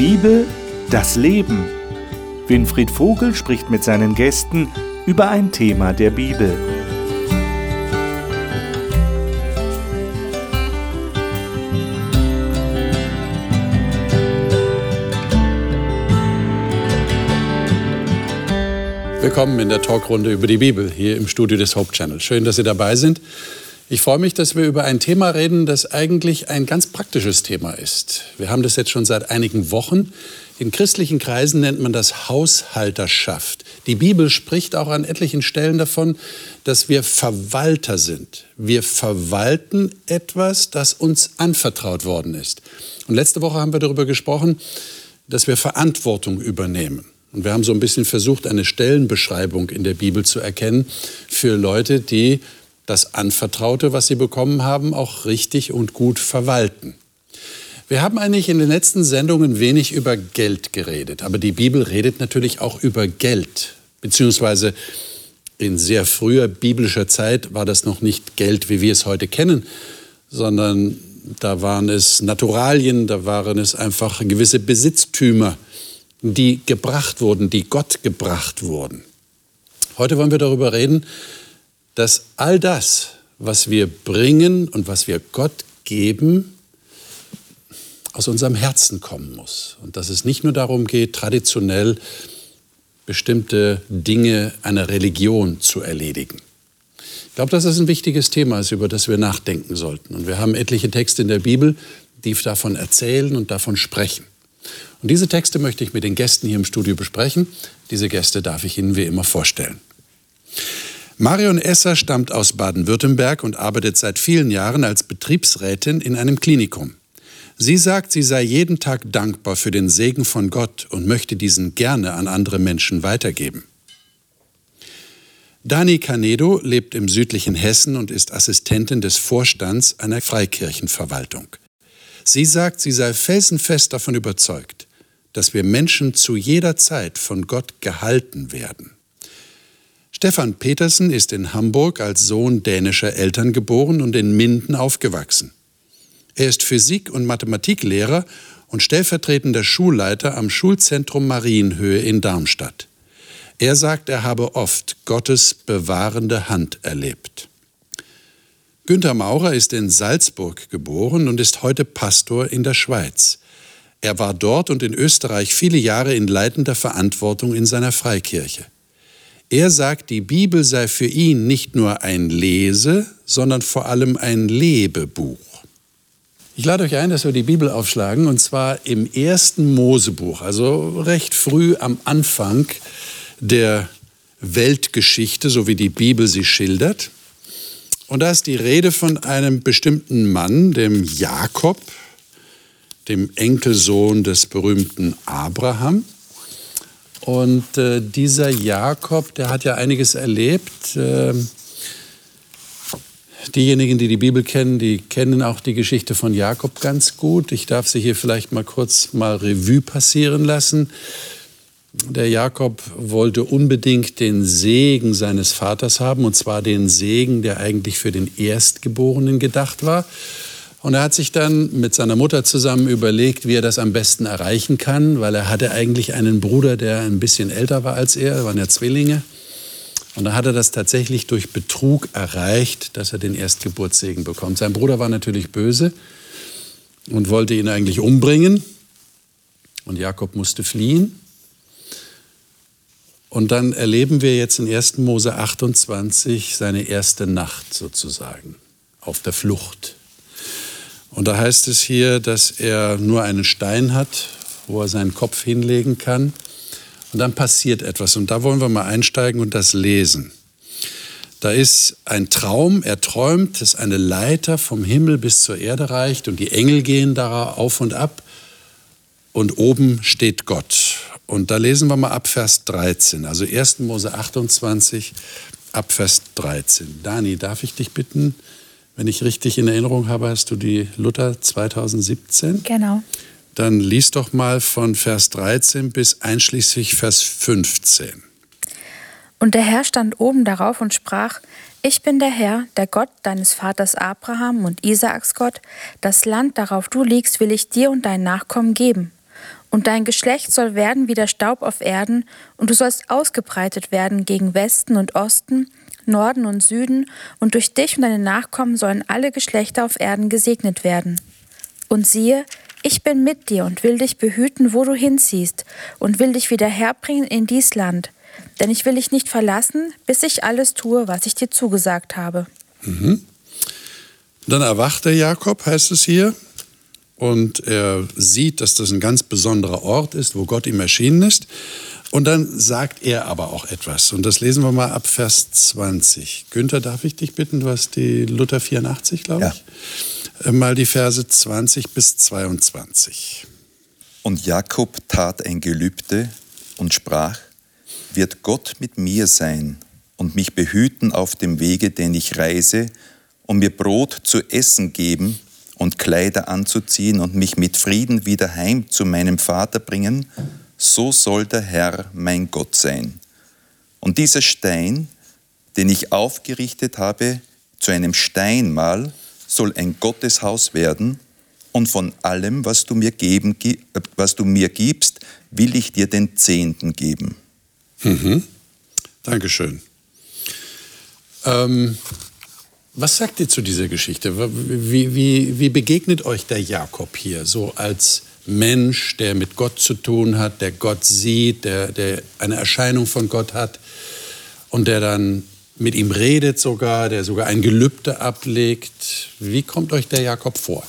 Bibel, das Leben. Winfried Vogel spricht mit seinen Gästen über ein Thema der Bibel. Willkommen in der Talkrunde über die Bibel hier im Studio des Hope Channel. Schön, dass Sie dabei sind. Ich freue mich, dass wir über ein Thema reden, das eigentlich ein ganz praktisches Thema ist. Wir haben das jetzt schon seit einigen Wochen. In christlichen Kreisen nennt man das Haushalterschaft. Die Bibel spricht auch an etlichen Stellen davon, dass wir Verwalter sind. Wir verwalten etwas, das uns anvertraut worden ist. Und letzte Woche haben wir darüber gesprochen, dass wir Verantwortung übernehmen. Und wir haben so ein bisschen versucht, eine Stellenbeschreibung in der Bibel zu erkennen für Leute, die das Anvertraute, was sie bekommen haben, auch richtig und gut verwalten. Wir haben eigentlich in den letzten Sendungen wenig über Geld geredet, aber die Bibel redet natürlich auch über Geld, beziehungsweise in sehr früher biblischer Zeit war das noch nicht Geld, wie wir es heute kennen, sondern da waren es Naturalien, da waren es einfach gewisse Besitztümer, die gebracht wurden, die Gott gebracht wurden. Heute wollen wir darüber reden, dass all das, was wir bringen und was wir Gott geben, aus unserem Herzen kommen muss. Und dass es nicht nur darum geht, traditionell bestimmte Dinge einer Religion zu erledigen. Ich glaube, dass das ein wichtiges Thema ist, über das wir nachdenken sollten. Und wir haben etliche Texte in der Bibel, die davon erzählen und davon sprechen. Und diese Texte möchte ich mit den Gästen hier im Studio besprechen. Diese Gäste darf ich Ihnen wie immer vorstellen. Marion Esser stammt aus Baden-Württemberg und arbeitet seit vielen Jahren als Betriebsrätin in einem Klinikum. Sie sagt, sie sei jeden Tag dankbar für den Segen von Gott und möchte diesen gerne an andere Menschen weitergeben. Dani Canedo lebt im südlichen Hessen und ist Assistentin des Vorstands einer Freikirchenverwaltung. Sie sagt, sie sei felsenfest davon überzeugt, dass wir Menschen zu jeder Zeit von Gott gehalten werden. Stefan Petersen ist in Hamburg als Sohn dänischer Eltern geboren und in Minden aufgewachsen. Er ist Physik- und Mathematiklehrer und stellvertretender Schulleiter am Schulzentrum Marienhöhe in Darmstadt. Er sagt, er habe oft Gottes bewahrende Hand erlebt. Günter Maurer ist in Salzburg geboren und ist heute Pastor in der Schweiz. Er war dort und in Österreich viele Jahre in leitender Verantwortung in seiner Freikirche. Er sagt, die Bibel sei für ihn nicht nur ein Lese, sondern vor allem ein Lebebuch. Ich lade euch ein, dass wir die Bibel aufschlagen, und zwar im ersten Mosebuch, also recht früh am Anfang der Weltgeschichte, so wie die Bibel sie schildert. Und da ist die Rede von einem bestimmten Mann, dem Jakob, dem Enkelsohn des berühmten Abraham. Und äh, dieser Jakob, der hat ja einiges erlebt. Äh, diejenigen, die die Bibel kennen, die kennen auch die Geschichte von Jakob ganz gut. Ich darf sie hier vielleicht mal kurz mal Revue passieren lassen. Der Jakob wollte unbedingt den Segen seines Vaters haben, und zwar den Segen, der eigentlich für den Erstgeborenen gedacht war. Und er hat sich dann mit seiner Mutter zusammen überlegt, wie er das am besten erreichen kann, weil er hatte eigentlich einen Bruder, der ein bisschen älter war als er, waren ja Zwillinge. Und da hat er das tatsächlich durch Betrug erreicht, dass er den Erstgeburtssegen bekommt. Sein Bruder war natürlich böse und wollte ihn eigentlich umbringen. Und Jakob musste fliehen. Und dann erleben wir jetzt in 1. Mose 28 seine erste Nacht sozusagen auf der Flucht. Und da heißt es hier, dass er nur einen Stein hat, wo er seinen Kopf hinlegen kann. Und dann passiert etwas. Und da wollen wir mal einsteigen und das lesen. Da ist ein Traum, er träumt, dass eine Leiter vom Himmel bis zur Erde reicht und die Engel gehen da auf und ab und oben steht Gott. Und da lesen wir mal ab Vers 13, also 1. Mose 28, ab Vers 13. Dani, darf ich dich bitten, wenn ich richtig in Erinnerung habe, hast du die Luther 2017? Genau. Dann lies doch mal von Vers 13 bis einschließlich Vers 15. Und der Herr stand oben darauf und sprach, ich bin der Herr, der Gott deines Vaters Abraham und Isaaks Gott. Das Land, darauf du liegst, will ich dir und deinen Nachkommen geben. Und dein Geschlecht soll werden wie der Staub auf Erden, und du sollst ausgebreitet werden gegen Westen und Osten, Norden und Süden, und durch dich und deine Nachkommen sollen alle Geschlechter auf Erden gesegnet werden. Und siehe, ich bin mit dir und will dich behüten, wo du hinziehst, und will dich wieder herbringen in dies Land. Denn ich will dich nicht verlassen, bis ich alles tue, was ich dir zugesagt habe. Mhm. Dann erwacht der Jakob, heißt es hier, und er sieht, dass das ein ganz besonderer Ort ist, wo Gott ihm erschienen ist. Und dann sagt er aber auch etwas. Und das lesen wir mal ab Vers 20. Günther, darf ich dich bitten? Du hast die Luther 84, glaube ich. Ja. Äh, mal die Verse 20 bis 22. Und Jakob tat ein Gelübde und sprach, wird Gott mit mir sein und mich behüten auf dem Wege, den ich reise, und mir Brot zu essen geben und Kleider anzuziehen und mich mit Frieden wieder heim zu meinem Vater bringen, so soll der Herr mein Gott sein. Und dieser Stein, den ich aufgerichtet habe, zu einem Steinmal, soll ein Gotteshaus werden, und von allem, was du mir, geben, was du mir gibst, will ich dir den Zehnten geben. Mhm. Dankeschön. Ähm, was sagt ihr zu dieser Geschichte? Wie, wie, wie begegnet euch der Jakob hier so als Mensch, der mit Gott zu tun hat, der Gott sieht, der, der eine Erscheinung von Gott hat und der dann mit ihm redet sogar, der sogar ein Gelübde ablegt? Wie kommt euch der Jakob vor?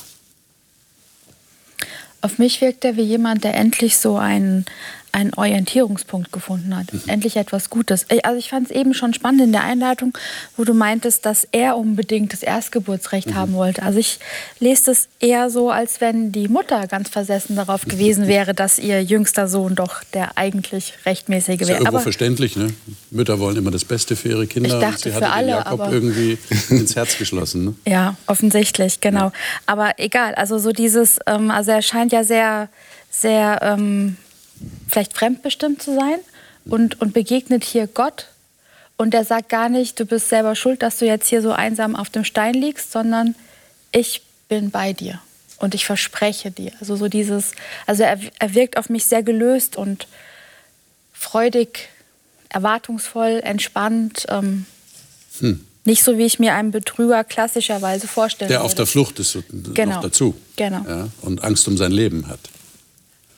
Auf mich wirkt er wie jemand, der endlich so einen, einen Orientierungspunkt gefunden hat. Mhm. Endlich etwas Gutes. Also ich fand es eben schon spannend in der Einleitung, wo du meintest, dass er unbedingt das Erstgeburtsrecht mhm. haben wollte. Also ich lese das eher so, als wenn die Mutter ganz versessen darauf gewesen wäre, dass ihr jüngster Sohn doch der eigentlich rechtmäßige wäre. Ist ja irgendwo aber verständlich, ne? Mütter wollen immer das Beste für ihre Kinder. Ich dachte, und sie für alle, Jakob aber irgendwie ins Herz geschlossen. Ne? Ja, offensichtlich, genau. Ja. Aber egal, also so dieses, ähm, also er scheint ja sehr, sehr ähm, vielleicht fremdbestimmt zu sein und, und begegnet hier Gott. Und er sagt gar nicht, du bist selber schuld, dass du jetzt hier so einsam auf dem Stein liegst, sondern ich bin bei dir und ich verspreche dir. Also so dieses, also er, er wirkt auf mich sehr gelöst und freudig, erwartungsvoll, entspannt. Ähm, hm. Nicht so, wie ich mir einen Betrüger klassischerweise vorstelle. Der auf der Flucht ist genau. noch dazu. Genau. Ja, und Angst um sein Leben hat.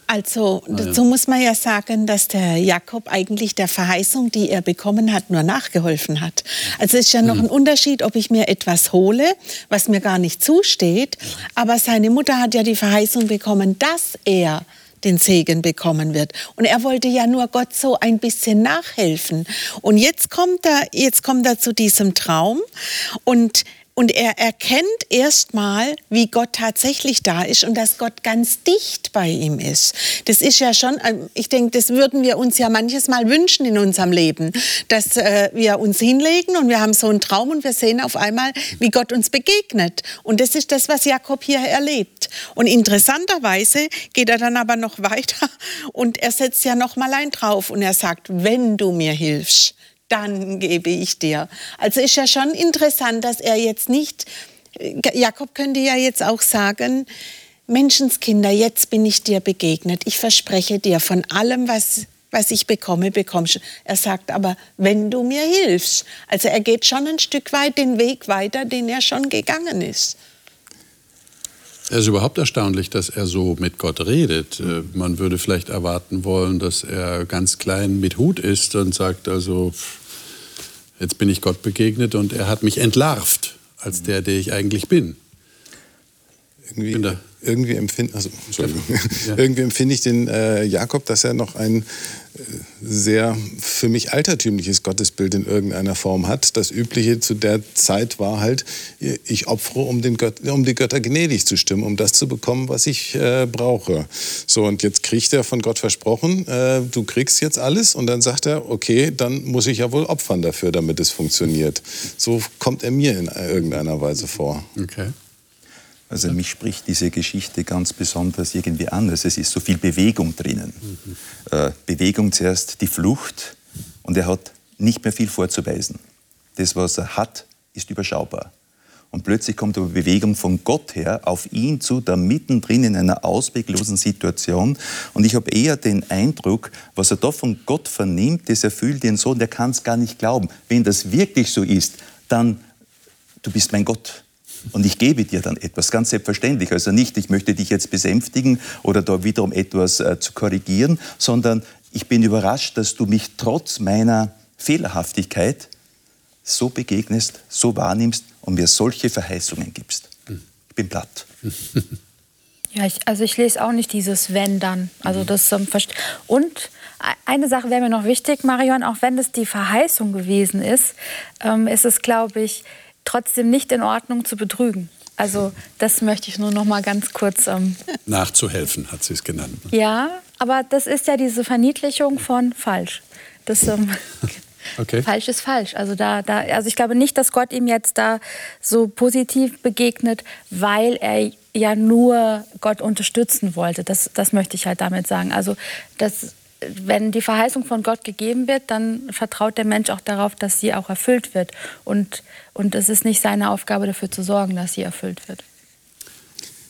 Also dazu muss man ja sagen, dass der Jakob eigentlich der Verheißung, die er bekommen hat, nur nachgeholfen hat. Also es ist ja noch ein Unterschied, ob ich mir etwas hole, was mir gar nicht zusteht. Aber seine Mutter hat ja die Verheißung bekommen, dass er den Segen bekommen wird. Und er wollte ja nur Gott so ein bisschen nachhelfen. Und jetzt kommt er, jetzt kommt er zu diesem Traum und und er erkennt erstmal, wie Gott tatsächlich da ist und dass Gott ganz dicht bei ihm ist. Das ist ja schon, ähm, ich denke, das würden wir uns ja manches Mal wünschen in unserem Leben, dass äh, wir uns hinlegen und wir haben so einen Traum und wir sehen auf einmal, wie Gott uns begegnet. Und das ist das, was Jakob hier erlebt. Und interessanterweise geht er dann aber noch weiter und er setzt ja noch mal ein drauf und er sagt, wenn du mir hilfst dann gebe ich dir. Also ist ja schon interessant, dass er jetzt nicht, Jakob könnte ja jetzt auch sagen, Menschenskinder, jetzt bin ich dir begegnet. Ich verspreche dir von allem, was, was ich bekomme, bekommst du. Er sagt aber, wenn du mir hilfst. Also er geht schon ein Stück weit den Weg weiter, den er schon gegangen ist. Es ist überhaupt erstaunlich, dass er so mit Gott redet. Äh, man würde vielleicht erwarten wollen, dass er ganz klein mit Hut ist und sagt also, jetzt bin ich Gott begegnet und er hat mich entlarvt als der, der ich eigentlich bin. Irgendwie, irgendwie empfinde also, ja. irgendwie empfinde ich den äh, Jakob, dass er noch ein sehr für mich altertümliches Gottesbild in irgendeiner Form hat. Das Übliche zu der Zeit war halt, ich opfere, um, den Gött um die Götter gnädig zu stimmen, um das zu bekommen, was ich äh, brauche. So, und jetzt kriegt er von Gott versprochen, äh, du kriegst jetzt alles. Und dann sagt er, okay, dann muss ich ja wohl opfern dafür, damit es funktioniert. So kommt er mir in irgendeiner Weise vor. Okay. Also mich spricht diese Geschichte ganz besonders irgendwie an. Also es ist so viel Bewegung drinnen. Mhm. Äh, Bewegung zuerst die Flucht und er hat nicht mehr viel vorzuweisen. Das, was er hat, ist überschaubar. Und plötzlich kommt eine Bewegung von Gott her auf ihn zu, da mittendrin in einer ausweglosen Situation. Und ich habe eher den Eindruck, was er da von Gott vernimmt, das erfüllt ihn so, und er kann es gar nicht glauben. Wenn das wirklich so ist, dann, du bist mein Gott. Und ich gebe dir dann etwas, ganz selbstverständlich. Also nicht, ich möchte dich jetzt besänftigen oder da wiederum etwas äh, zu korrigieren, sondern ich bin überrascht, dass du mich trotz meiner Fehlerhaftigkeit so begegnest, so wahrnimmst und mir solche Verheißungen gibst. Ich bin platt. Ja, ich, also ich lese auch nicht dieses Wenn dann. Also mhm. das ähm, und eine Sache wäre mir noch wichtig, Marion, auch wenn das die Verheißung gewesen ist, ähm, ist es, glaube ich, trotzdem nicht in Ordnung zu betrügen. Also das möchte ich nur noch mal ganz kurz ähm nachzuhelfen, hat sie es genannt. Ne? Ja, aber das ist ja diese Verniedlichung von falsch. Das ähm, Okay. Falsch ist falsch. Also, da, da, also ich glaube nicht, dass Gott ihm jetzt da so positiv begegnet, weil er ja nur Gott unterstützen wollte. Das, das möchte ich halt damit sagen. Also das, wenn die Verheißung von Gott gegeben wird, dann vertraut der Mensch auch darauf, dass sie auch erfüllt wird. Und, und es ist nicht seine Aufgabe, dafür zu sorgen, dass sie erfüllt wird.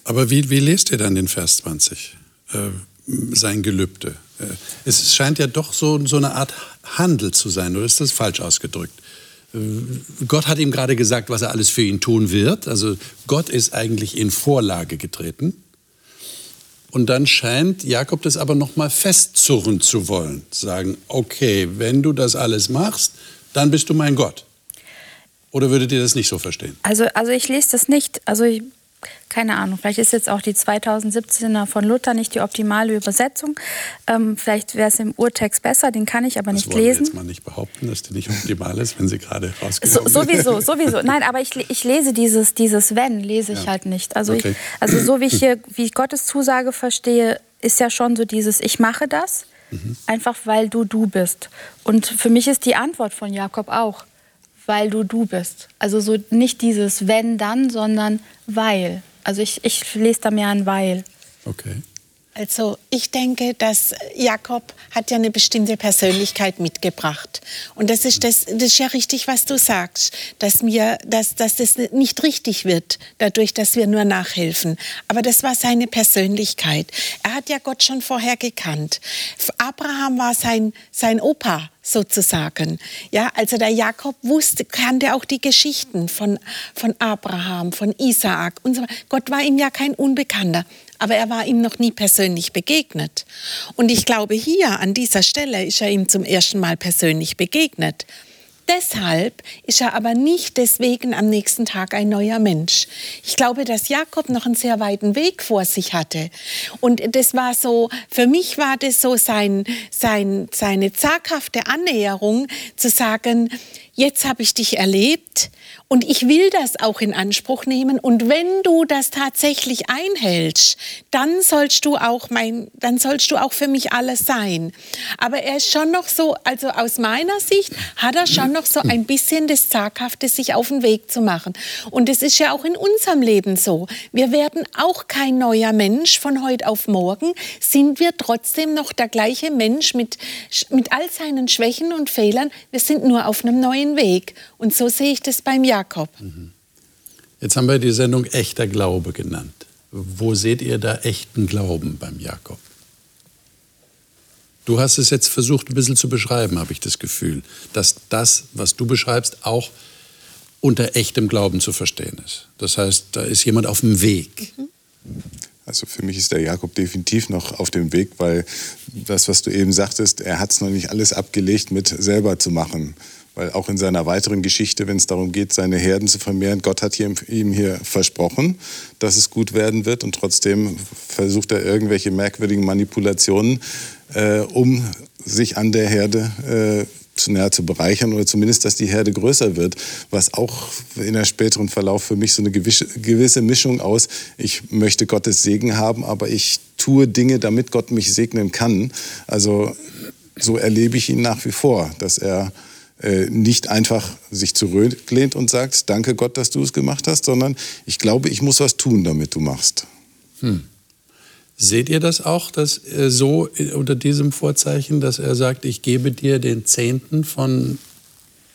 Aber wie, wie lest ihr dann den Vers 20? Äh, sein Gelübde. Äh, es scheint ja doch so, so eine Art Handel zu sein, oder ist das falsch ausgedrückt? Äh, Gott hat ihm gerade gesagt, was er alles für ihn tun wird. Also Gott ist eigentlich in Vorlage getreten. Und dann scheint Jakob das aber noch mal festzurren zu wollen, sagen: Okay, wenn du das alles machst, dann bist du mein Gott. Oder würdet ihr das nicht so verstehen? Also, also ich lese das nicht. Also ich keine Ahnung, vielleicht ist jetzt auch die 2017er von Luther nicht die optimale Übersetzung. Ähm, vielleicht wäre es im Urtext besser, den kann ich aber das nicht lesen. Ich jetzt mal nicht behaupten, dass die nicht optimal ist, wenn sie gerade rausgekommen so, Sowieso, sowieso. Nein, aber ich, ich lese dieses, dieses Wenn, lese ich ja. halt nicht. Also, okay. ich, also so wie ich hier, wie ich Gottes Zusage verstehe, ist ja schon so dieses Ich mache das, mhm. einfach weil du du bist. Und für mich ist die Antwort von Jakob auch weil du du bist. Also so nicht dieses wenn dann, sondern weil. Also ich, ich lese da mehr ein weil. Okay. Also ich denke, dass Jakob hat ja eine bestimmte Persönlichkeit mitgebracht. Und das ist, das, das ist ja richtig, was du sagst, dass, mir, dass, dass das nicht richtig wird, dadurch, dass wir nur nachhelfen. Aber das war seine Persönlichkeit. Er hat ja Gott schon vorher gekannt. Abraham war sein, sein Opa sozusagen. Ja, also der Jakob wusste, kannte auch die Geschichten von, von Abraham, von Isaak und so. Gott war ihm ja kein Unbekannter aber er war ihm noch nie persönlich begegnet. Und ich glaube, hier an dieser Stelle ist er ihm zum ersten Mal persönlich begegnet. Deshalb ist er aber nicht deswegen am nächsten Tag ein neuer Mensch. Ich glaube, dass Jakob noch einen sehr weiten Weg vor sich hatte. Und das war so, für mich war das so sein, sein, seine zaghafte Annäherung zu sagen, jetzt habe ich dich erlebt und ich will das auch in Anspruch nehmen. Und wenn du das tatsächlich einhältst, dann sollst du auch mein, dann sollst du auch für mich alles sein. Aber er ist schon noch so, also aus meiner Sicht hat er schon noch so ein bisschen das Zaghafte, sich auf den Weg zu machen. Und es ist ja auch in unserem Leben so. Wir werden auch kein neuer Mensch von heute auf morgen, sind wir trotzdem noch der gleiche Mensch mit, mit all seinen Schwächen und Fehlern. Wir sind nur auf einem neuen Weg. Und so sehe ich das beim Jakob. Mhm. Jetzt haben wir die Sendung Echter Glaube genannt. Wo seht ihr da echten Glauben beim Jakob? Du hast es jetzt versucht, ein bisschen zu beschreiben, habe ich das Gefühl, dass das, was du beschreibst, auch unter echtem Glauben zu verstehen ist. Das heißt, da ist jemand auf dem Weg. Mhm. Also für mich ist der Jakob definitiv noch auf dem Weg, weil das, was du eben sagtest, er hat es noch nicht alles abgelegt mit selber zu machen. Weil auch in seiner weiteren Geschichte, wenn es darum geht, seine Herden zu vermehren, Gott hat ihm hier versprochen, dass es gut werden wird. Und trotzdem versucht er irgendwelche merkwürdigen Manipulationen, äh, um sich an der Herde äh, zu näher zu bereichern oder zumindest, dass die Herde größer wird, was auch in der späteren Verlauf für mich so eine gewisse Mischung aus, ich möchte Gottes Segen haben, aber ich tue Dinge, damit Gott mich segnen kann. Also so erlebe ich ihn nach wie vor, dass er nicht einfach sich zurücklehnt und sagt, danke Gott, dass du es gemacht hast, sondern ich glaube, ich muss was tun, damit du machst. Hm. Seht ihr das auch, dass er so unter diesem Vorzeichen, dass er sagt, ich gebe dir den Zehnten von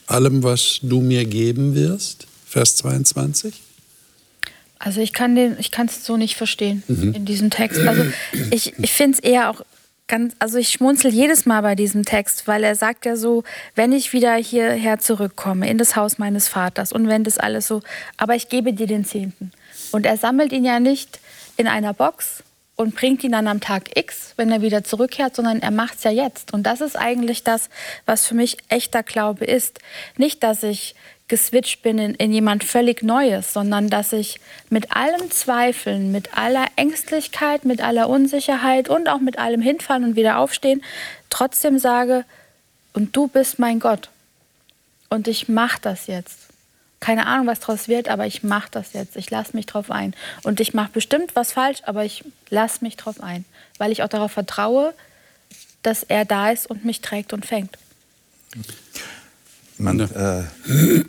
allem, was du mir geben wirst? Vers 22? Also ich kann den, ich kann es so nicht verstehen mhm. in diesem Text. Also ich, ich finde es eher auch ganz, also ich schmunzel jedes Mal bei diesem Text, weil er sagt ja so, wenn ich wieder hierher zurückkomme, in das Haus meines Vaters und wenn das alles so, aber ich gebe dir den Zehnten. Und er sammelt ihn ja nicht in einer Box und bringt ihn dann am Tag X, wenn er wieder zurückkehrt, sondern er macht es ja jetzt. Und das ist eigentlich das, was für mich echter Glaube ist. Nicht, dass ich geswitcht bin in, in jemand völlig Neues, sondern dass ich mit allem Zweifeln, mit aller Ängstlichkeit, mit aller Unsicherheit und auch mit allem Hinfallen und wieder aufstehen, trotzdem sage, und du bist mein Gott. Und ich mache das jetzt. Keine Ahnung, was daraus wird, aber ich mache das jetzt. Ich lasse mich drauf ein. Und ich mache bestimmt was falsch, aber ich lasse mich drauf ein, weil ich auch darauf vertraue, dass er da ist und mich trägt und fängt. Man, äh,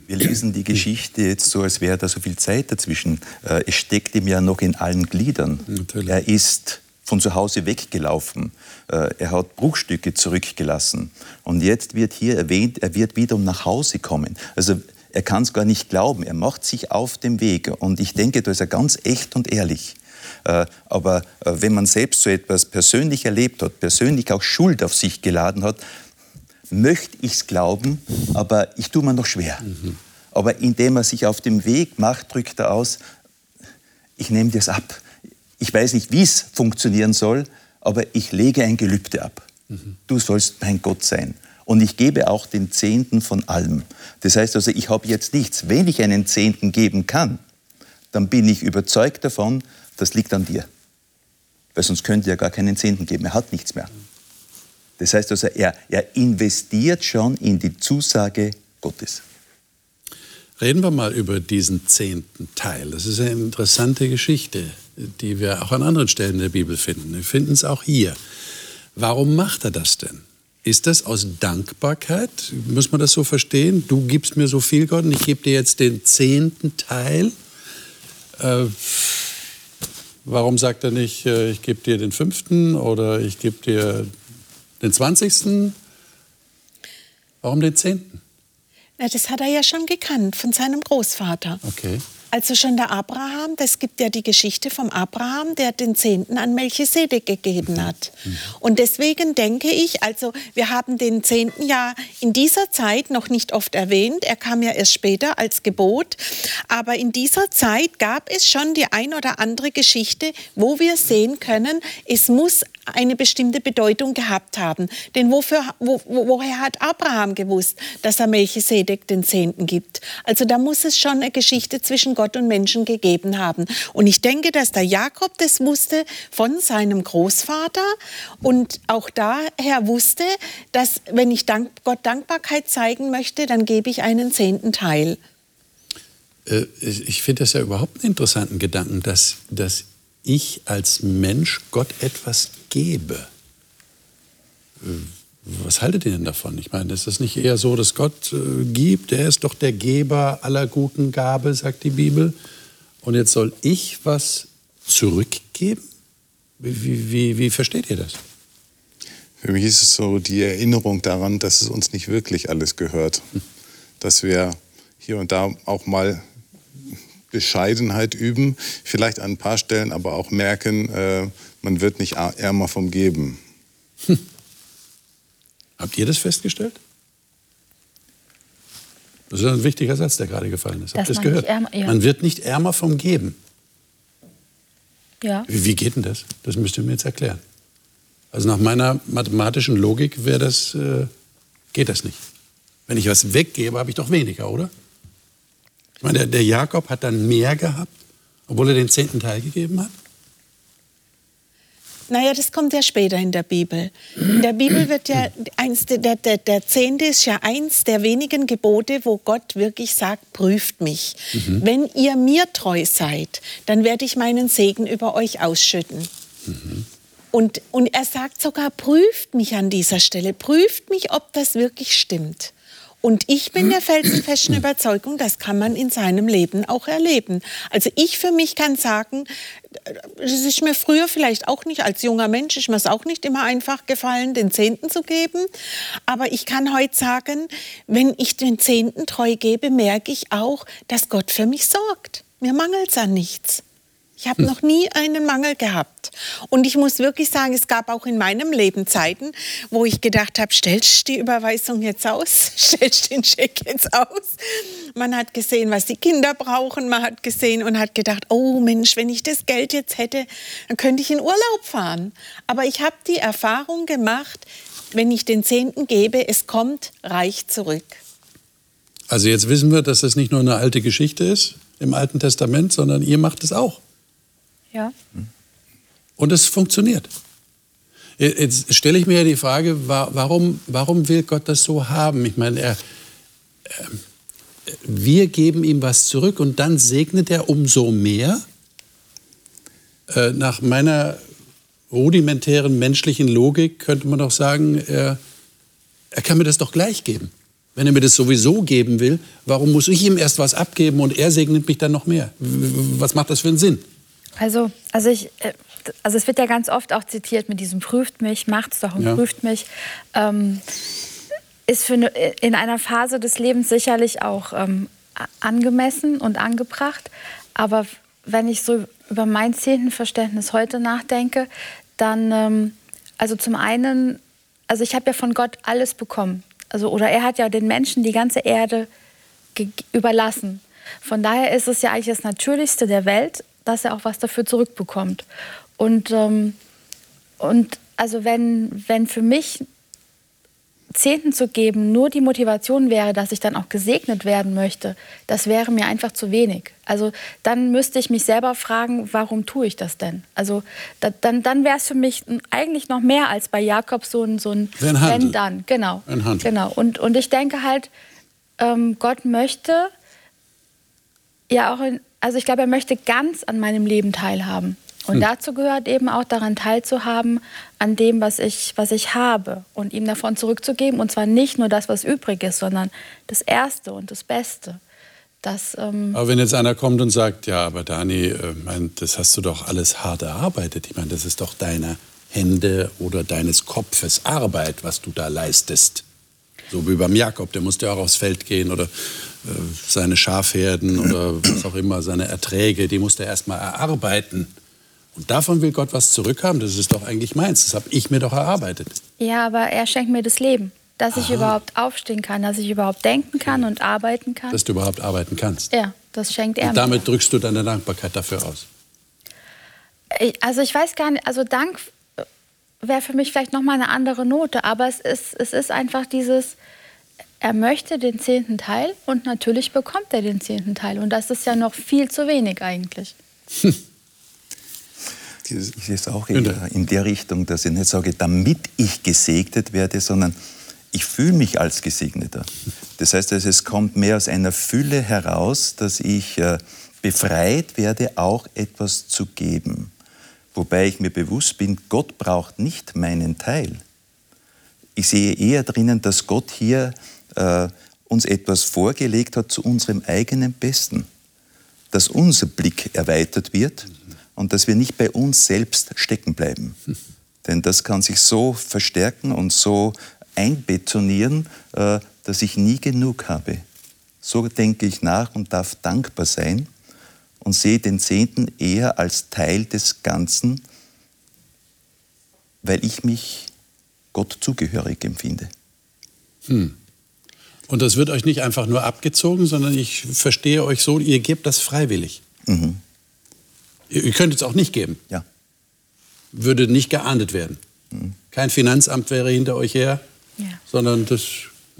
wir lesen die Geschichte jetzt so, als wäre da so viel Zeit dazwischen. Äh, es steckt ihm ja noch in allen Gliedern. Natürlich. Er ist von zu Hause weggelaufen. Äh, er hat Bruchstücke zurückgelassen. Und jetzt wird hier erwähnt, er wird wiederum nach Hause kommen. Also er kann es gar nicht glauben. Er macht sich auf den Weg. Und ich denke, da ist er ganz echt und ehrlich. Äh, aber äh, wenn man selbst so etwas persönlich erlebt hat, persönlich auch Schuld auf sich geladen hat, möchte ich es glauben, aber ich tue mir noch schwer. Mhm. Aber indem er sich auf dem Weg macht, drückt er aus, ich nehme das ab. Ich weiß nicht, wie es funktionieren soll, aber ich lege ein Gelübde ab. Mhm. Du sollst mein Gott sein. Und ich gebe auch den Zehnten von allem. Das heißt also, ich habe jetzt nichts. Wenn ich einen Zehnten geben kann, dann bin ich überzeugt davon, das liegt an dir. Weil sonst könnte er gar keinen Zehnten geben. Er hat nichts mehr. Das heißt also, er, er investiert schon in die Zusage Gottes. Reden wir mal über diesen zehnten Teil. Das ist eine interessante Geschichte, die wir auch an anderen Stellen der Bibel finden. Wir finden es auch hier. Warum macht er das denn? Ist das aus Dankbarkeit? Muss man das so verstehen? Du gibst mir so viel, Gott, und ich gebe dir jetzt den zehnten Teil. Äh, warum sagt er nicht, äh, ich gebe dir den fünften oder ich gebe dir den 20. Warum den 10.? Na, das hat er ja schon gekannt von seinem Großvater. Okay. Also schon der Abraham, das gibt ja die Geschichte vom Abraham, der den Zehnten an Melchisedek gegeben hat. Und deswegen denke ich, also wir haben den Zehnten ja in dieser Zeit noch nicht oft erwähnt. Er kam ja erst später als Gebot. Aber in dieser Zeit gab es schon die ein oder andere Geschichte, wo wir sehen können, es muss eine bestimmte Bedeutung gehabt haben. Denn wofür, wo, woher hat Abraham gewusst, dass er Melchisedek den Zehnten gibt? Also da muss es schon eine Geschichte zwischen Gott und Menschen gegeben haben. Und ich denke, dass der Jakob das wusste von seinem Großvater und auch daher wusste, dass wenn ich Dank, Gott Dankbarkeit zeigen möchte, dann gebe ich einen zehnten Teil. Äh, ich finde das ja überhaupt einen interessanten Gedanken, dass, dass ich als Mensch Gott etwas gebe. Was haltet ihr denn davon? Ich meine, ist das nicht eher so, dass Gott äh, gibt? Er ist doch der Geber aller guten Gabe, sagt die Bibel. Und jetzt soll ich was zurückgeben? Wie, wie, wie versteht ihr das? Für mich ist es so die Erinnerung daran, dass es uns nicht wirklich alles gehört. Dass wir hier und da auch mal Bescheidenheit üben, vielleicht an ein paar Stellen aber auch merken, äh, man wird nicht ärmer vom Geben. Hm. Habt ihr das festgestellt? Das ist ein wichtiger Satz, der gerade gefallen ist. Habt ihr das gehört? Ärmer, ja. Man wird nicht ärmer vom Geben. Ja. Wie, wie, geht denn das? Das müsst ihr mir jetzt erklären. Also nach meiner mathematischen Logik wäre das, äh, geht das nicht. Wenn ich was weggebe, habe ich doch weniger, oder? Ich meine, der, der Jakob hat dann mehr gehabt, obwohl er den zehnten Teil gegeben hat? Naja, das kommt ja später in der Bibel. In der Bibel wird ja eins, der, der, der Zehnte ist ja eins der wenigen Gebote, wo Gott wirklich sagt, prüft mich. Mhm. Wenn ihr mir treu seid, dann werde ich meinen Segen über euch ausschütten. Mhm. Und, und er sagt sogar, prüft mich an dieser Stelle, prüft mich, ob das wirklich stimmt. Und ich bin der felsenfesten Überzeugung, das kann man in seinem Leben auch erleben. Also ich für mich kann sagen, es ist mir früher vielleicht auch nicht, als junger Mensch ist mir es auch nicht immer einfach gefallen, den Zehnten zu geben. Aber ich kann heute sagen, wenn ich den Zehnten treu gebe, merke ich auch, dass Gott für mich sorgt. Mir mangelt es an nichts. Ich habe noch nie einen Mangel gehabt. Und ich muss wirklich sagen, es gab auch in meinem Leben Zeiten, wo ich gedacht habe, stellst du die Überweisung jetzt aus? Stellst du den Scheck jetzt aus? Man hat gesehen, was die Kinder brauchen. Man hat gesehen und hat gedacht, oh Mensch, wenn ich das Geld jetzt hätte, dann könnte ich in Urlaub fahren. Aber ich habe die Erfahrung gemacht, wenn ich den Zehnten gebe, es kommt reich zurück. Also jetzt wissen wir, dass das nicht nur eine alte Geschichte ist im Alten Testament, sondern ihr macht es auch. Ja. Und es funktioniert. Jetzt stelle ich mir ja die Frage, warum, warum will Gott das so haben? Ich meine, er, ähm, wir geben ihm was zurück und dann segnet er umso mehr. Äh, nach meiner rudimentären menschlichen Logik könnte man doch sagen, er, er kann mir das doch gleich geben. Wenn er mir das sowieso geben will, warum muss ich ihm erst was abgeben und er segnet mich dann noch mehr? Was macht das für einen Sinn? Also, also, ich, äh, also es wird ja ganz oft auch zitiert mit diesem prüft mich, macht's doch und ja. prüft mich. Ähm, ist für eine, in einer Phase des Lebens sicherlich auch ähm, angemessen und angebracht. Aber wenn ich so über mein Zehntenverständnis heute nachdenke, dann, ähm, also zum einen, also ich habe ja von Gott alles bekommen. Also, oder er hat ja den Menschen die ganze Erde überlassen. Von daher ist es ja eigentlich das Natürlichste der Welt, dass er auch was dafür zurückbekommt. Und, ähm, und also wenn, wenn für mich Zehnten zu geben nur die Motivation wäre, dass ich dann auch gesegnet werden möchte, das wäre mir einfach zu wenig. Also dann müsste ich mich selber fragen, warum tue ich das denn? Also da, dann, dann wäre es für mich eigentlich noch mehr als bei Jakob so ein, so ein Wenn dann. Genau. Ein genau. Und, und ich denke halt, ähm, Gott möchte ja auch in, also ich glaube, er möchte ganz an meinem Leben teilhaben. Und hm. dazu gehört eben auch daran teilzuhaben, an dem, was ich, was ich habe und ihm davon zurückzugeben. Und zwar nicht nur das, was übrig ist, sondern das Erste und das Beste. Das, ähm aber wenn jetzt einer kommt und sagt, ja, aber Dani, äh, mein, das hast du doch alles hart erarbeitet. Ich meine, das ist doch deine Hände oder deines Kopfes Arbeit, was du da leistest. So wie beim Jakob, der musste auch aufs Feld gehen oder äh, seine Schafherden oder was auch immer, seine Erträge, die musste er erstmal erarbeiten. Und davon will Gott was zurückhaben. Das ist doch eigentlich meins. Das habe ich mir doch erarbeitet. Ja, aber er schenkt mir das Leben. Dass Aha. ich überhaupt aufstehen kann, dass ich überhaupt denken kann und arbeiten kann. Dass du überhaupt arbeiten kannst. Ja, das schenkt er und mir. damit drückst du deine Dankbarkeit dafür aus. Also ich weiß gar nicht, also Dank wäre für mich vielleicht nochmal eine andere Note, aber es ist, es ist einfach dieses, er möchte den zehnten Teil und natürlich bekommt er den zehnten Teil. Und das ist ja noch viel zu wenig eigentlich. Hm. Ich sehe es auch in, in der Richtung, dass ich nicht sage, damit ich gesegnet werde, sondern ich fühle mich als Gesegneter. Das heißt, also, es kommt mehr aus einer Fülle heraus, dass ich äh, befreit werde, auch etwas zu geben. Wobei ich mir bewusst bin, Gott braucht nicht meinen Teil. Ich sehe eher drinnen, dass Gott hier äh, uns etwas vorgelegt hat zu unserem eigenen Besten. Dass unser Blick erweitert wird und dass wir nicht bei uns selbst stecken bleiben. Denn das kann sich so verstärken und so einbetonieren, äh, dass ich nie genug habe. So denke ich nach und darf dankbar sein und sehe den Zehnten eher als Teil des Ganzen, weil ich mich Gott zugehörig empfinde. Hm. Und das wird euch nicht einfach nur abgezogen, sondern ich verstehe euch so, ihr gebt das freiwillig. Mhm. Ihr, ihr könnt es auch nicht geben. Ja. Würde nicht geahndet werden. Mhm. Kein Finanzamt wäre hinter euch her, ja. sondern das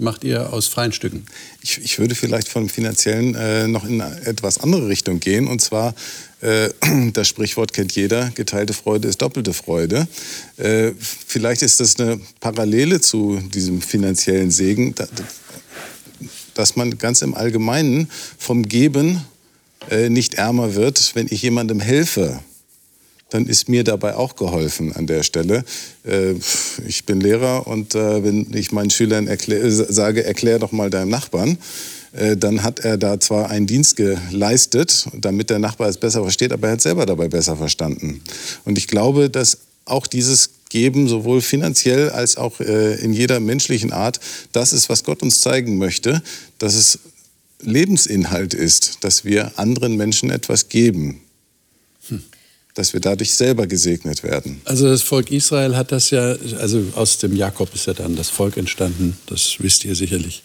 macht ihr aus freien Stücken? Ich, ich würde vielleicht vom Finanziellen äh, noch in eine etwas andere Richtung gehen. Und zwar, äh, das Sprichwort kennt jeder, geteilte Freude ist doppelte Freude. Äh, vielleicht ist das eine Parallele zu diesem finanziellen Segen, dass man ganz im Allgemeinen vom Geben äh, nicht ärmer wird, wenn ich jemandem helfe dann ist mir dabei auch geholfen an der Stelle. Äh, ich bin Lehrer und äh, wenn ich meinen Schülern erklär, sage, erklär doch mal deinem Nachbarn, äh, dann hat er da zwar einen Dienst geleistet, damit der Nachbar es besser versteht, aber er hat selber dabei besser verstanden. Und ich glaube, dass auch dieses Geben, sowohl finanziell als auch in jeder menschlichen Art, das ist, was Gott uns zeigen möchte, dass es Lebensinhalt ist, dass wir anderen Menschen etwas geben. Dass wir dadurch selber gesegnet werden. Also das Volk Israel hat das ja, also aus dem Jakob ist ja dann das Volk entstanden, das wisst ihr sicherlich.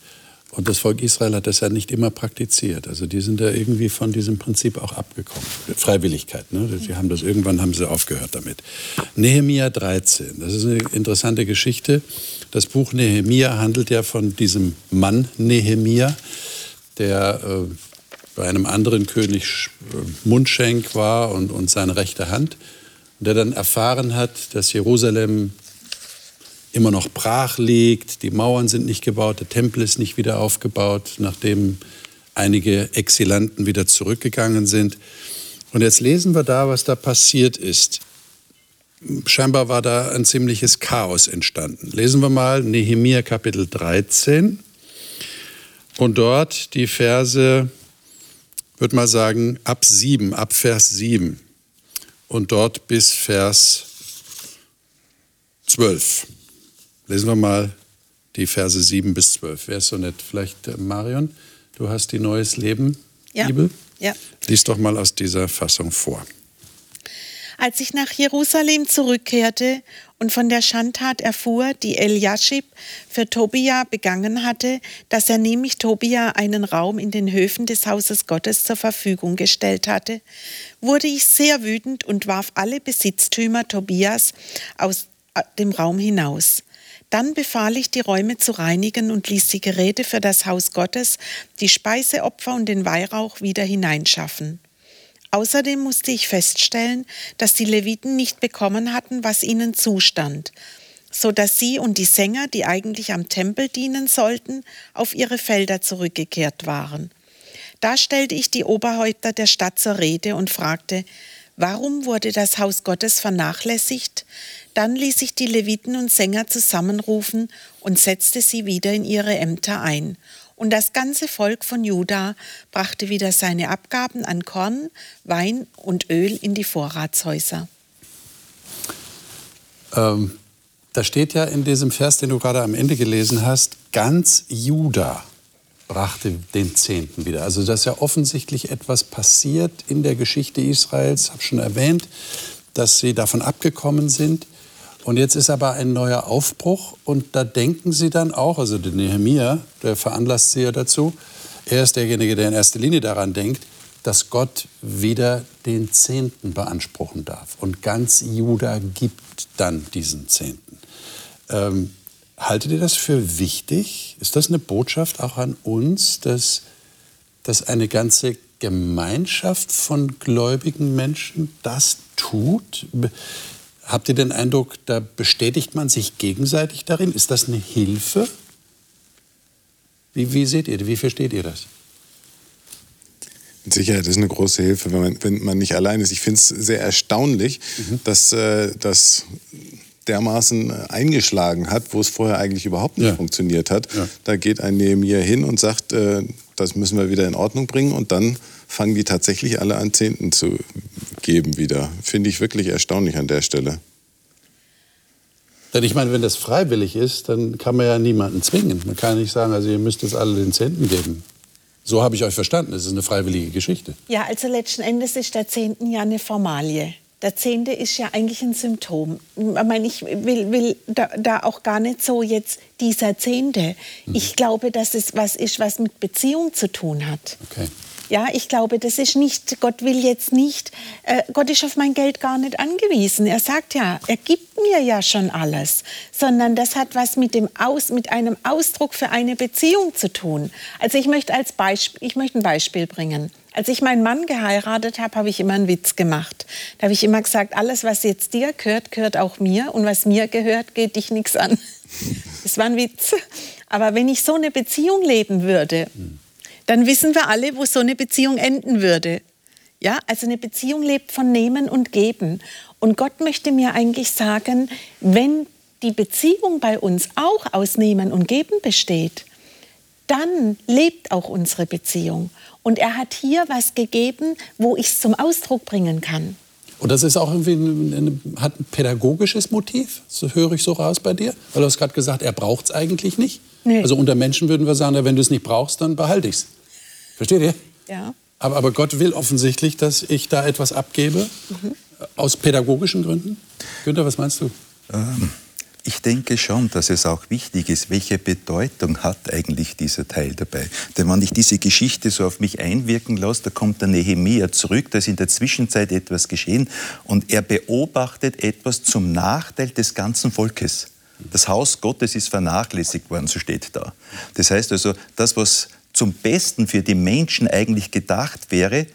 Und das Volk Israel hat das ja nicht immer praktiziert. Also die sind da irgendwie von diesem Prinzip auch abgekommen. Freiwilligkeit. Ne? Sie haben das irgendwann haben sie aufgehört damit. Nehemia 13. Das ist eine interessante Geschichte. Das Buch Nehemia handelt ja von diesem Mann Nehemia, der äh, bei einem anderen König Mundschenk war und, und seine rechte Hand. Und der dann erfahren hat, dass Jerusalem immer noch brach liegt, die Mauern sind nicht gebaut, der Tempel ist nicht wieder aufgebaut, nachdem einige Exilanten wieder zurückgegangen sind. Und jetzt lesen wir da, was da passiert ist. Scheinbar war da ein ziemliches Chaos entstanden. Lesen wir mal Nehemiah Kapitel 13 und dort die Verse, würde mal sagen, ab 7, ab Vers 7 und dort bis Vers 12. Lesen wir mal die Verse 7 bis 12. Wer ist so nett? Vielleicht äh, Marion, du hast die Neues Leben ja. Bibel? Ja. Lies doch mal aus dieser Fassung vor. Als ich nach Jerusalem zurückkehrte und von der Schandtat erfuhr, die Eliaschib für Tobia begangen hatte, dass er nämlich Tobia einen Raum in den Höfen des Hauses Gottes zur Verfügung gestellt hatte, wurde ich sehr wütend und warf alle Besitztümer Tobias aus äh, dem Raum hinaus. Dann befahl ich, die Räume zu reinigen und ließ die Geräte für das Haus Gottes, die Speiseopfer und den Weihrauch wieder hineinschaffen. Außerdem musste ich feststellen, dass die Leviten nicht bekommen hatten, was ihnen zustand, so dass sie und die Sänger, die eigentlich am Tempel dienen sollten, auf ihre Felder zurückgekehrt waren. Da stellte ich die Oberhäupter der Stadt zur Rede und fragte, warum wurde das Haus Gottes vernachlässigt? Dann ließ ich die Leviten und Sänger zusammenrufen und setzte sie wieder in ihre Ämter ein. Und das ganze Volk von Juda brachte wieder seine Abgaben an Korn, Wein und Öl in die Vorratshäuser. Ähm, da steht ja in diesem Vers, den du gerade am Ende gelesen hast, ganz Juda brachte den Zehnten wieder. Also dass ja offensichtlich etwas passiert in der Geschichte Israels, ich habe schon erwähnt, dass sie davon abgekommen sind. Und jetzt ist aber ein neuer Aufbruch und da denken sie dann auch, also der Nehemiah, der veranlasst sie ja dazu, er ist derjenige, der in erster Linie daran denkt, dass Gott wieder den Zehnten beanspruchen darf. Und ganz Juda gibt dann diesen Zehnten. Ähm, haltet ihr das für wichtig? Ist das eine Botschaft auch an uns, dass, dass eine ganze Gemeinschaft von gläubigen Menschen das tut? Habt ihr den Eindruck, da bestätigt man sich gegenseitig darin? Ist das eine Hilfe? Wie, wie seht ihr, wie versteht ihr das? Mit Sicherheit ist eine große Hilfe, wenn man, wenn man nicht allein ist. Ich finde es sehr erstaunlich, mhm. dass äh, das dermaßen eingeschlagen hat, wo es vorher eigentlich überhaupt nicht ja. funktioniert hat. Ja. Da geht ein Nehemiah hin und sagt, äh, das müssen wir wieder in Ordnung bringen und dann fangen die tatsächlich alle an Zehnten zu geben wieder. Finde ich wirklich erstaunlich an der Stelle. Denn ich meine, wenn das freiwillig ist, dann kann man ja niemanden zwingen. Man kann nicht sagen, also ihr müsst jetzt alle den Zehnten geben. So habe ich euch verstanden. Das ist eine freiwillige Geschichte. Ja, also letzten Endes ist der Zehnten ja eine Formalie. Der Zehnte ist ja eigentlich ein Symptom. Ich meine, ich will, will da, da, auch gar nicht so jetzt dieser Zehnte. Mhm. Ich glaube, dass es was ist, was mit Beziehung zu tun hat. Okay. Ja, ich glaube, das ist nicht, Gott will jetzt nicht, äh, Gott ist auf mein Geld gar nicht angewiesen. Er sagt ja, er gibt mir ja schon alles, sondern das hat was mit, dem Aus, mit einem Ausdruck für eine Beziehung zu tun. Also ich möchte, als Beispiel, ich möchte ein Beispiel bringen. Als ich meinen Mann geheiratet habe, habe ich immer einen Witz gemacht. Da habe ich immer gesagt, alles, was jetzt dir gehört, gehört auch mir. Und was mir gehört, geht dich nichts an. Das war ein Witz. Aber wenn ich so eine Beziehung leben würde, dann wissen wir alle, wo so eine Beziehung enden würde. Ja, also eine Beziehung lebt von Nehmen und Geben. Und Gott möchte mir eigentlich sagen, wenn die Beziehung bei uns auch aus Nehmen und Geben besteht, dann lebt auch unsere Beziehung. Und er hat hier was gegeben, wo ich es zum Ausdruck bringen kann. Und das ist auch irgendwie ein, ein, hat ein pädagogisches Motiv, das höre ich so raus bei dir. Weil du hast gerade gesagt, er braucht es eigentlich nicht. Nee. Also unter Menschen würden wir sagen, wenn du es nicht brauchst, dann behalte ich es. Versteht ihr? Ja. Aber, aber Gott will offensichtlich, dass ich da etwas abgebe. Mhm. aus pädagogischen Gründen? Günther, was meinst du? Ähm, ich denke schon, dass es auch wichtig ist, welche Bedeutung hat eigentlich dieser Teil dabei. Denn wenn ich diese Geschichte so auf mich einwirken lasse, da kommt der Nehemia zurück, da ist in der Zwischenzeit etwas geschehen und er beobachtet etwas zum Nachteil des ganzen Volkes. Das Haus Gottes ist vernachlässigt worden, so steht da. Das heißt also, das, was zum Besten für die Menschen eigentlich gedacht wäre,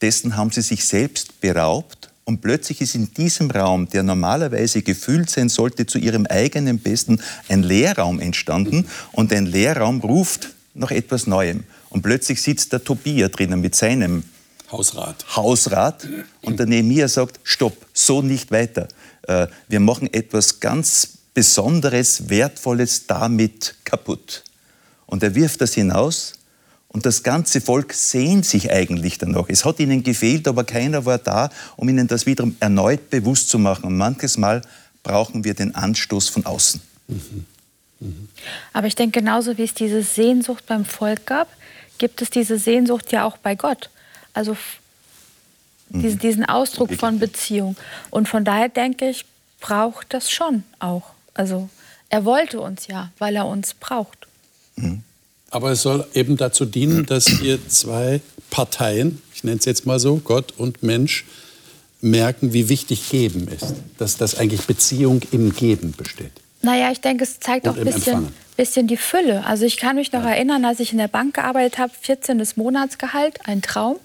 dessen haben sie sich selbst beraubt und plötzlich ist in diesem Raum, der normalerweise gefüllt sein sollte zu ihrem eigenen Besten, ein Leerraum entstanden. Und ein Leerraum ruft nach etwas Neuem. Und plötzlich sitzt der Tobia drinnen mit seinem Hausrat. Hausrat. Und der Nehemiah sagt, stopp, so nicht weiter. Äh, wir machen etwas ganz Besonderes, Wertvolles damit kaputt. Und er wirft das hinaus und das ganze Volk sehnt sich eigentlich danach. Es hat ihnen gefehlt, aber keiner war da, um ihnen das wiederum erneut bewusst zu machen. Und manches Mal brauchen wir den Anstoß von außen. Mhm. Mhm. Aber ich denke, genauso wie es diese Sehnsucht beim Volk gab, gibt es diese Sehnsucht ja auch bei Gott. Also mhm. diesen Ausdruck von Beziehung. Und von daher denke ich, braucht das schon auch. Also er wollte uns ja, weil er uns braucht. Mhm. Aber es soll eben dazu dienen, dass wir zwei Parteien, ich nenne es jetzt mal so, Gott und Mensch, merken, wie wichtig Geben ist. Dass das eigentlich Beziehung im Geben besteht. Naja, ich denke, es zeigt und auch ein bisschen, bisschen die Fülle. Also ich kann mich noch ja. erinnern, als ich in der Bank gearbeitet habe, 14. Monatsgehalt, ein Traum.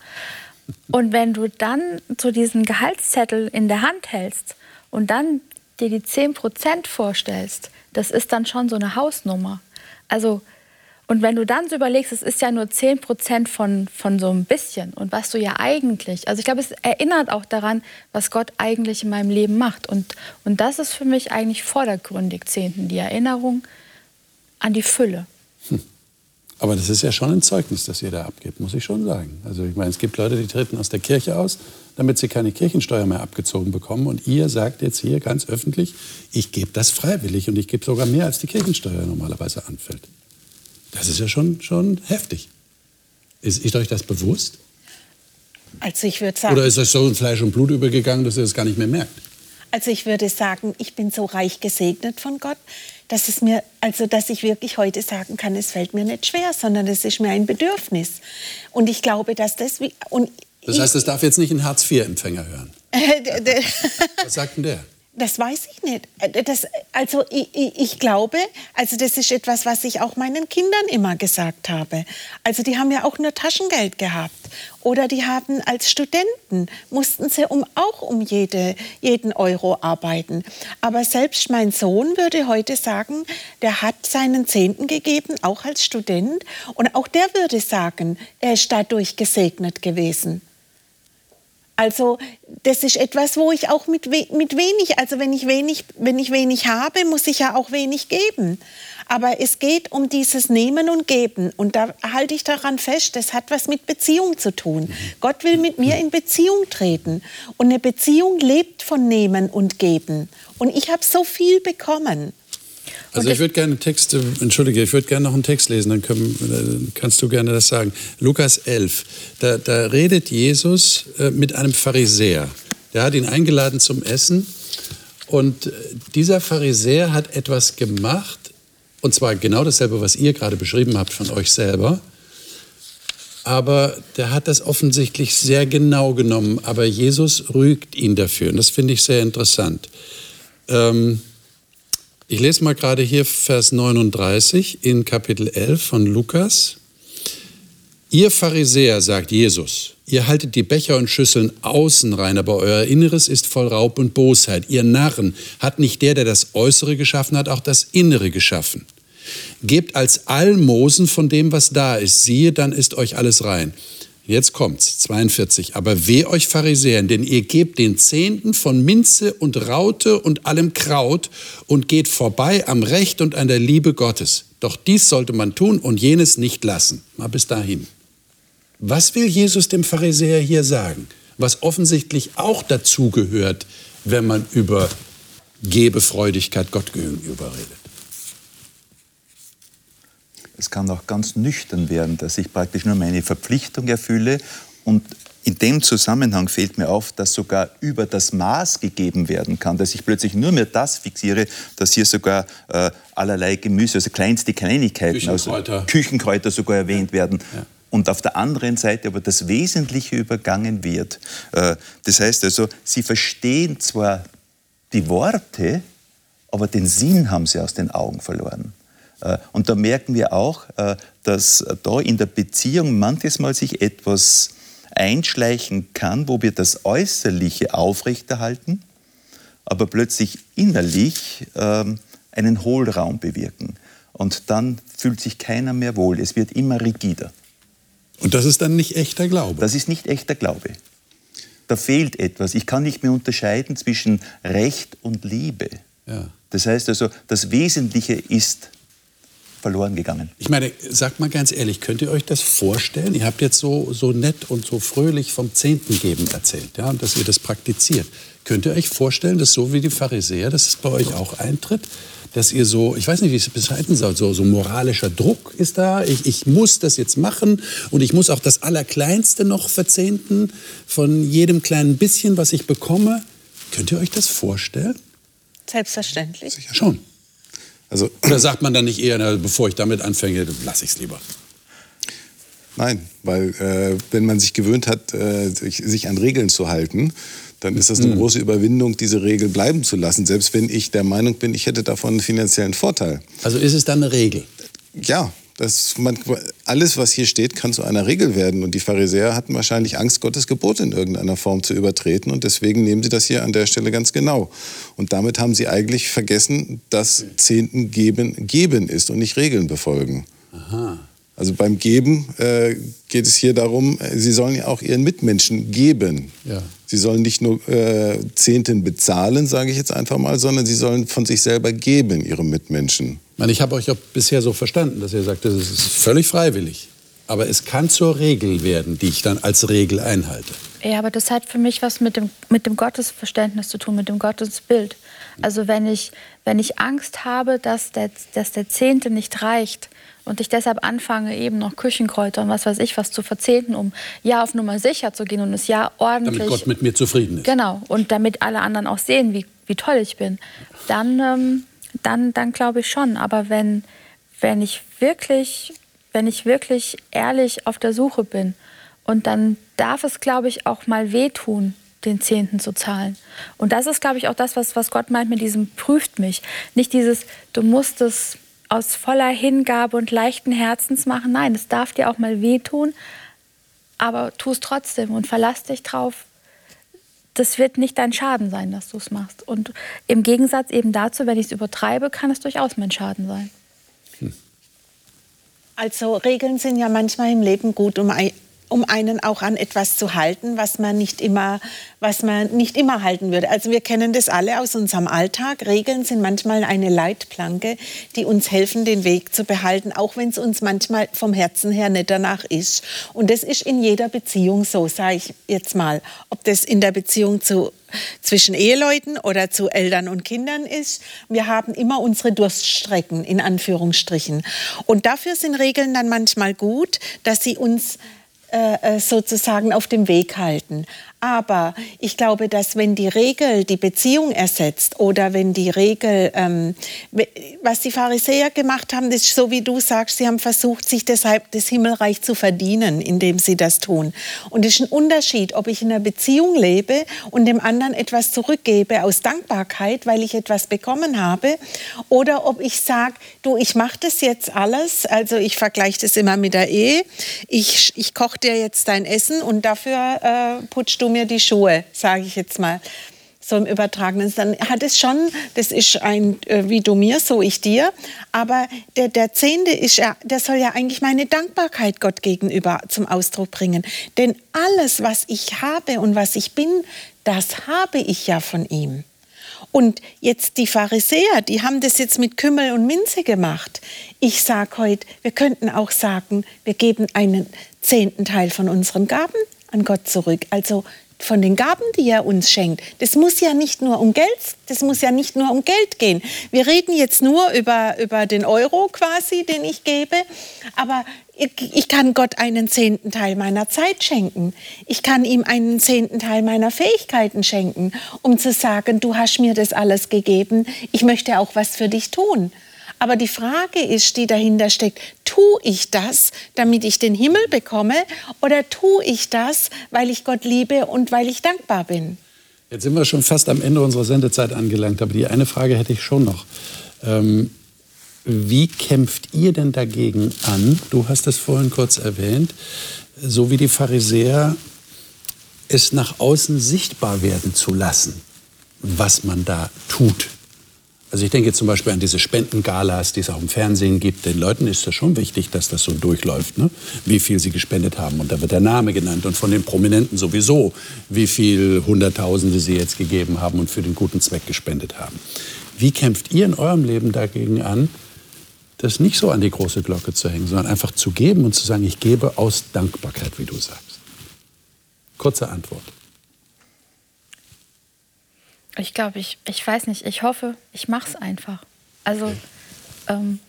Und wenn du dann so diesen Gehaltszettel in der Hand hältst und dann dir die 10 Prozent vorstellst, das ist dann schon so eine Hausnummer. Also und wenn du dann so überlegst, es ist ja nur 10 Prozent von, von so ein bisschen und was du ja eigentlich, also ich glaube, es erinnert auch daran, was Gott eigentlich in meinem Leben macht. Und, und das ist für mich eigentlich vordergründig, Zehnten, die Erinnerung an die Fülle. Hm. Aber das ist ja schon ein Zeugnis, das ihr da abgebt, muss ich schon sagen. Also ich meine, es gibt Leute, die treten aus der Kirche aus, damit sie keine Kirchensteuer mehr abgezogen bekommen. Und ihr sagt jetzt hier ganz öffentlich, ich gebe das freiwillig und ich gebe sogar mehr, als die Kirchensteuer normalerweise anfällt. Das ist ja schon, schon heftig. Ist, ist euch das bewusst? Also ich würde sagen. Oder ist das so in Fleisch und Blut übergegangen, dass ihr das gar nicht mehr merkt? Also ich würde sagen, ich bin so reich gesegnet von Gott, dass es mir, also dass ich wirklich heute sagen kann, es fällt mir nicht schwer, sondern es ist mir ein Bedürfnis. Und ich glaube, dass das und das heißt, das darf jetzt nicht ein Hartz-IV-Empfänger hören. Was sagt denn der? Das weiß ich nicht. Äh, das, also ich, ich, glaube, also das ist etwas, was ich auch meinen Kindern immer gesagt habe. Also die haben ja auch nur Taschengeld gehabt. Oder die haben als Studenten, mussten sie um, auch um jede, jeden Euro arbeiten. Aber selbst mein Sohn würde heute sagen, der hat seinen Zehnten gegeben, auch als Student. Und auch der würde sagen, er ist dadurch gesegnet gewesen. Also das ist etwas, wo ich auch mit, we mit wenig, also wenn ich wenig, wenn ich wenig habe, muss ich ja auch wenig geben. Aber es geht um dieses Nehmen und Geben. Und da halte ich daran fest, das hat was mit Beziehung zu tun. Gott will mit mir in Beziehung treten. Und eine Beziehung lebt von Nehmen und Geben. Und ich habe so viel bekommen. Also ich würde gerne Texte, entschuldige, ich würde gerne noch einen Text lesen, dann, können, dann, kannst du gerne das sagen. Lukas 11, da, da redet Jesus äh, mit einem Pharisäer. Der hat ihn eingeladen zum Essen und äh, dieser Pharisäer hat etwas gemacht, und zwar genau dasselbe, was ihr gerade beschrieben habt von euch selber. Aber der hat das offensichtlich sehr genau genommen, aber Jesus rügt ihn dafür. Und das finde ich sehr interessant. Ähm, ich lese mal gerade hier Vers 39 in Kapitel 11 von Lukas. Ihr Pharisäer, sagt Jesus, ihr haltet die Becher und Schüsseln außen rein, aber euer Inneres ist voll Raub und Bosheit. Ihr Narren, hat nicht der, der das Äußere geschaffen hat, auch das Innere geschaffen? Gebt als Almosen von dem, was da ist. Siehe, dann ist euch alles rein. Jetzt kommt's, 42. Aber weh euch Pharisäern, denn ihr gebt den Zehnten von Minze und Raute und allem Kraut und geht vorbei am Recht und an der Liebe Gottes. Doch dies sollte man tun und jenes nicht lassen. Mal bis dahin. Was will Jesus dem Pharisäer hier sagen? Was offensichtlich auch dazu gehört, wenn man über Gebefreudigkeit Gott gegenüber redet. Es kann auch ganz nüchtern werden, dass ich praktisch nur meine Verpflichtung erfülle und in dem Zusammenhang fällt mir auf, dass sogar über das Maß gegeben werden kann, dass ich plötzlich nur mehr das fixiere, dass hier sogar äh, allerlei Gemüse, also kleinste Kleinigkeiten, Küchenkräuter, also Küchenkräuter sogar erwähnt ja. werden. Ja. Und auf der anderen Seite aber das Wesentliche übergangen wird. Äh, das heißt also, sie verstehen zwar die Worte, aber den Sinn haben sie aus den Augen verloren. Äh, und da merken wir auch, äh, dass da in der Beziehung manches Mal sich etwas einschleichen kann, wo wir das Äußerliche aufrechterhalten, aber plötzlich innerlich ähm, einen Hohlraum bewirken. Und dann fühlt sich keiner mehr wohl. Es wird immer rigider. Und das ist dann nicht echter Glaube? Das ist nicht echter Glaube. Da fehlt etwas. Ich kann nicht mehr unterscheiden zwischen Recht und Liebe. Ja. Das heißt also, das Wesentliche ist verloren gegangen. Ich meine, sagt mal ganz ehrlich, könnt ihr euch das vorstellen? Ihr habt jetzt so, so nett und so fröhlich vom Zehnten geben erzählt, ja, und dass ihr das praktiziert. Könnt ihr euch vorstellen, dass so wie die Pharisäer, dass es bei euch auch eintritt? Dass ihr so, ich weiß nicht, wie ich es beschreiben soll, so, so moralischer Druck ist da. Ich, ich muss das jetzt machen und ich muss auch das Allerkleinste noch verzehnten von jedem kleinen bisschen, was ich bekomme. Könnt ihr euch das vorstellen? Selbstverständlich. Sicher schon. Also, Oder sagt man dann nicht eher, na, bevor ich damit anfange, lasse ich es lieber? Nein, weil äh, wenn man sich gewöhnt hat, äh, sich an Regeln zu halten, dann ist das eine mhm. große Überwindung, diese Regel bleiben zu lassen, selbst wenn ich der Meinung bin, ich hätte davon einen finanziellen Vorteil. Also ist es dann eine Regel? Ja, das, man, alles, was hier steht, kann zu einer Regel werden. Und die Pharisäer hatten wahrscheinlich Angst, Gottes Gebot in irgendeiner Form zu übertreten. Und deswegen nehmen sie das hier an der Stelle ganz genau. Und damit haben sie eigentlich vergessen, dass Zehnten geben, geben ist und nicht Regeln befolgen. Aha. Also beim Geben äh, geht es hier darum, äh, sie sollen ja auch ihren Mitmenschen geben. Ja. Sie sollen nicht nur äh, Zehnten bezahlen, sage ich jetzt einfach mal, sondern sie sollen von sich selber geben, ihrem Mitmenschen. Ich habe euch ja bisher so verstanden, dass ihr sagt, das ist völlig freiwillig. Aber es kann zur Regel werden, die ich dann als Regel einhalte. Ja, aber das hat für mich was mit dem, mit dem Gottesverständnis zu tun, mit dem Gottesbild. Also wenn ich, wenn ich Angst habe, dass der, dass der Zehnte nicht reicht, und ich deshalb anfange, eben noch Küchenkräuter und was weiß ich was zu verzehnten, um ja auf Nummer sicher zu gehen und es ja ordentlich. Damit Gott mit mir zufrieden ist. Genau. Und damit alle anderen auch sehen, wie, wie toll ich bin. Dann, ähm, dann, dann glaube ich schon. Aber wenn, wenn ich wirklich, wenn ich wirklich ehrlich auf der Suche bin und dann darf es, glaube ich, auch mal wehtun, den Zehnten zu zahlen. Und das ist, glaube ich, auch das, was, was Gott meint mit diesem prüft mich. Nicht dieses, du musst es aus voller Hingabe und leichten Herzens machen. Nein, es darf dir auch mal wehtun, aber tu es trotzdem und verlass dich drauf. Das wird nicht dein Schaden sein, dass du es machst. Und im Gegensatz eben dazu, wenn ich es übertreibe, kann es durchaus mein Schaden sein. Hm. Also Regeln sind ja manchmal im Leben gut, um um einen auch an etwas zu halten, was man nicht immer, was man nicht immer halten würde. Also wir kennen das alle aus unserem Alltag. Regeln sind manchmal eine Leitplanke, die uns helfen, den Weg zu behalten, auch wenn es uns manchmal vom Herzen her nicht danach ist. Und das ist in jeder Beziehung so, sage ich jetzt mal. Ob das in der Beziehung zu zwischen Eheleuten oder zu Eltern und Kindern ist. Wir haben immer unsere Durststrecken in Anführungsstrichen. Und dafür sind Regeln dann manchmal gut, dass sie uns äh, äh, sozusagen auf dem Weg halten. Aber ich glaube, dass wenn die Regel die Beziehung ersetzt oder wenn die Regel, ähm, was die Pharisäer gemacht haben, das ist so wie du sagst, sie haben versucht, sich deshalb das Himmelreich zu verdienen, indem sie das tun. Und es ist ein Unterschied, ob ich in einer Beziehung lebe und dem anderen etwas zurückgebe aus Dankbarkeit, weil ich etwas bekommen habe, oder ob ich sage, du, ich mache das jetzt alles, also ich vergleiche das immer mit der Ehe, ich, ich koche dir jetzt dein Essen und dafür äh, putzt du mir die Schuhe, sage ich jetzt mal so im übertragenen dann hat es schon, das ist ein äh, wie du mir, so ich dir, aber der, der Zehnte ist ja, der soll ja eigentlich meine Dankbarkeit Gott gegenüber zum Ausdruck bringen. Denn alles, was ich habe und was ich bin, das habe ich ja von ihm. Und jetzt die Pharisäer, die haben das jetzt mit Kümmel und Minze gemacht. Ich sage heute, wir könnten auch sagen, wir geben einen zehnten Teil von unseren Gaben an Gott zurück. Also von den Gaben, die er uns schenkt. Das muss ja nicht nur um Geld, das muss ja nicht nur um Geld gehen. Wir reden jetzt nur über, über den Euro quasi, den ich gebe, aber ich kann Gott einen zehnten Teil meiner Zeit schenken. Ich kann ihm einen zehnten Teil meiner Fähigkeiten schenken, um zu sagen, du hast mir das alles gegeben, ich möchte auch was für dich tun. Aber die Frage ist, die dahinter steckt, tue ich das, damit ich den Himmel bekomme, oder tue ich das, weil ich Gott liebe und weil ich dankbar bin? Jetzt sind wir schon fast am Ende unserer Sendezeit angelangt, aber die eine Frage hätte ich schon noch. Ähm, wie kämpft ihr denn dagegen an? Du hast es vorhin kurz erwähnt, so wie die Pharisäer es nach außen sichtbar werden zu lassen, was man da tut. Also ich denke zum Beispiel an diese Spendengalas, die es auch im Fernsehen gibt. Den Leuten ist das schon wichtig, dass das so durchläuft, ne? wie viel sie gespendet haben. Und da wird der Name genannt und von den Prominenten sowieso, wie viel Hunderttausende sie jetzt gegeben haben und für den guten Zweck gespendet haben. Wie kämpft ihr in eurem Leben dagegen an, das nicht so an die große Glocke zu hängen, sondern einfach zu geben und zu sagen, ich gebe aus Dankbarkeit, wie du sagst? Kurze Antwort. Ich glaube, ich, ich weiß nicht, ich hoffe, ich mache es einfach. Also ähm,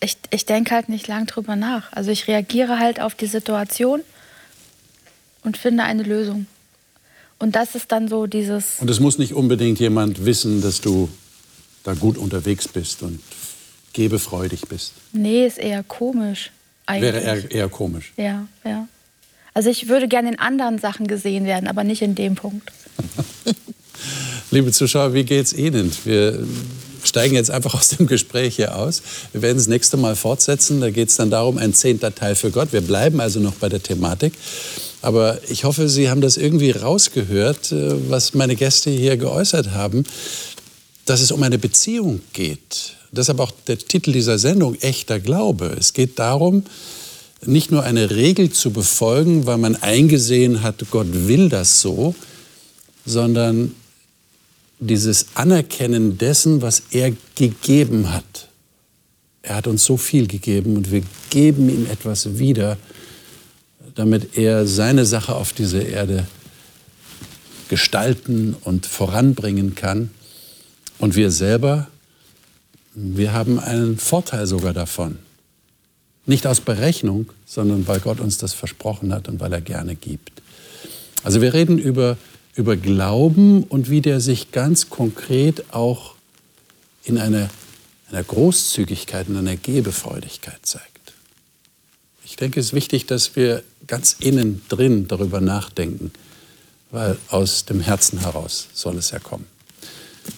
ich, ich denke halt nicht lang drüber nach. Also ich reagiere halt auf die Situation und finde eine Lösung. Und das ist dann so dieses. Und es muss nicht unbedingt jemand wissen, dass du da gut unterwegs bist und gebefreudig bist. Nee, ist eher komisch. Eigentlich. Wäre eher, eher komisch. Ja, ja. Also ich würde gerne in anderen Sachen gesehen werden, aber nicht in dem Punkt. Liebe Zuschauer, wie geht's Ihnen? Wir steigen jetzt einfach aus dem Gespräch hier aus. Wir werden das nächste Mal fortsetzen. Da geht es dann darum, ein zehnter Teil für Gott. Wir bleiben also noch bei der Thematik. Aber ich hoffe, Sie haben das irgendwie rausgehört, äh, was meine Gäste hier geäußert haben, dass es um eine Beziehung geht. Deshalb auch der Titel dieser Sendung, echter Glaube. Es geht darum, nicht nur eine Regel zu befolgen, weil man eingesehen hat, Gott will das so, sondern dieses Anerkennen dessen, was er gegeben hat. Er hat uns so viel gegeben und wir geben ihm etwas wieder, damit er seine Sache auf dieser Erde gestalten und voranbringen kann. Und wir selber, wir haben einen Vorteil sogar davon. Nicht aus Berechnung, sondern weil Gott uns das versprochen hat und weil er gerne gibt. Also wir reden über über Glauben und wie der sich ganz konkret auch in einer, einer Großzügigkeit, in einer Gebefreudigkeit zeigt. Ich denke, es ist wichtig, dass wir ganz innen drin darüber nachdenken, weil aus dem Herzen heraus soll es ja kommen.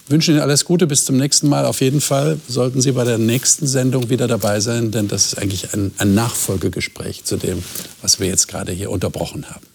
Ich wünsche Ihnen alles Gute, bis zum nächsten Mal. Auf jeden Fall sollten Sie bei der nächsten Sendung wieder dabei sein, denn das ist eigentlich ein, ein Nachfolgegespräch zu dem, was wir jetzt gerade hier unterbrochen haben.